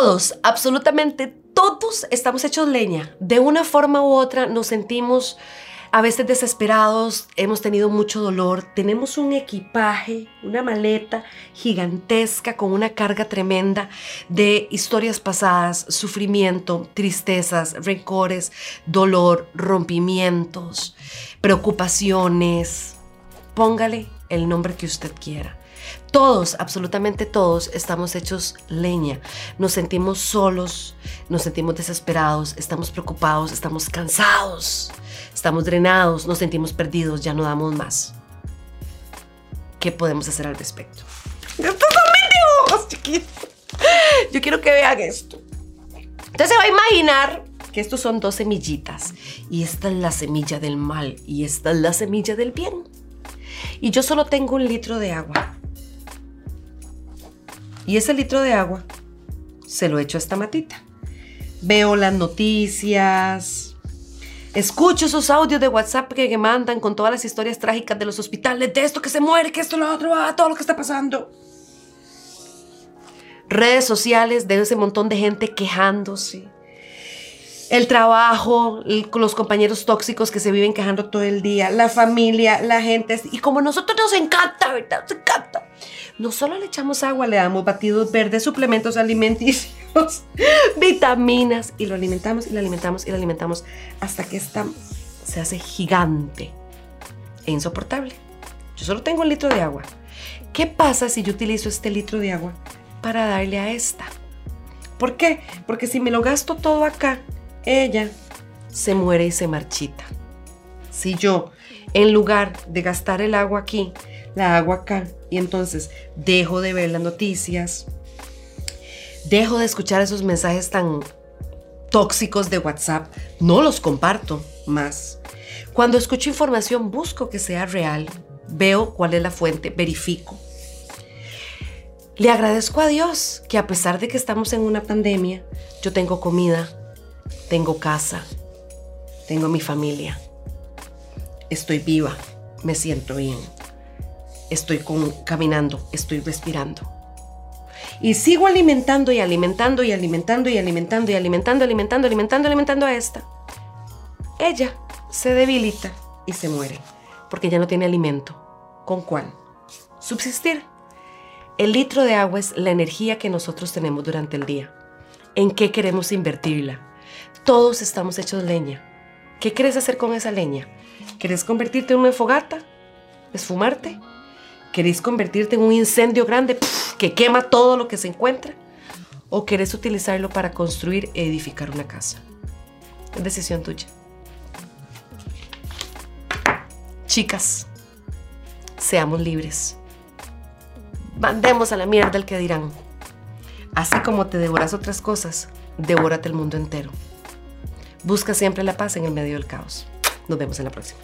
Todos, absolutamente todos estamos hechos leña. De una forma u otra nos sentimos a veces desesperados, hemos tenido mucho dolor, tenemos un equipaje, una maleta gigantesca con una carga tremenda de historias pasadas, sufrimiento, tristezas, rencores, dolor, rompimientos, preocupaciones. Póngale el nombre que usted quiera. Todos, absolutamente todos, estamos hechos leña. Nos sentimos solos, nos sentimos desesperados, estamos preocupados, estamos cansados, estamos drenados, nos sentimos perdidos, ya no damos más. ¿Qué podemos hacer al respecto? Estos son mis dibujos. Yo quiero que vean esto. Entonces se va a imaginar que estos son dos semillitas y esta es la semilla del mal y esta es la semilla del bien. Y yo solo tengo un litro de agua. Y ese litro de agua se lo echo a esta matita. Veo las noticias, escucho esos audios de WhatsApp que mandan con todas las historias trágicas de los hospitales, de esto que se muere, que esto, lo otro, ah, todo lo que está pasando. Redes sociales de ese montón de gente quejándose. El trabajo, los compañeros tóxicos que se viven quejando todo el día, la familia, la gente. Y como a nosotros nos encanta, ¿verdad? Nos encanta no solo le echamos agua, le damos batidos verdes, suplementos alimenticios, vitaminas y lo alimentamos y lo alimentamos y lo alimentamos hasta que esta se hace gigante e insoportable. Yo solo tengo un litro de agua. ¿Qué pasa si yo utilizo este litro de agua para darle a esta? ¿Por qué? Porque si me lo gasto todo acá, ella se muere y se marchita. Si yo, en lugar de gastar el agua aquí, la hago acá y entonces dejo de ver las noticias, dejo de escuchar esos mensajes tan tóxicos de WhatsApp, no los comparto más. Cuando escucho información busco que sea real, veo cuál es la fuente, verifico. Le agradezco a Dios que a pesar de que estamos en una pandemia, yo tengo comida, tengo casa, tengo mi familia, estoy viva, me siento bien estoy caminando, estoy respirando. Y sigo alimentando y alimentando y alimentando y alimentando y alimentando, alimentando, alimentando, alimentando a esta. Ella se debilita y se muere porque ya no tiene alimento. ¿Con cuál? Subsistir. El litro de agua es la energía que nosotros tenemos durante el día. ¿En qué queremos invertirla? Todos estamos hechos leña. ¿Qué quieres hacer con esa leña? ¿Quieres convertirte en una fogata? ¿Esfumarte? ¿Queréis convertirte en un incendio grande que quema todo lo que se encuentra? ¿O querés utilizarlo para construir e edificar una casa? Es decisión tuya. Chicas, seamos libres. Mandemos a la mierda el que dirán. Así como te devoras otras cosas, devórate el mundo entero. Busca siempre la paz en el medio del caos. Nos vemos en la próxima.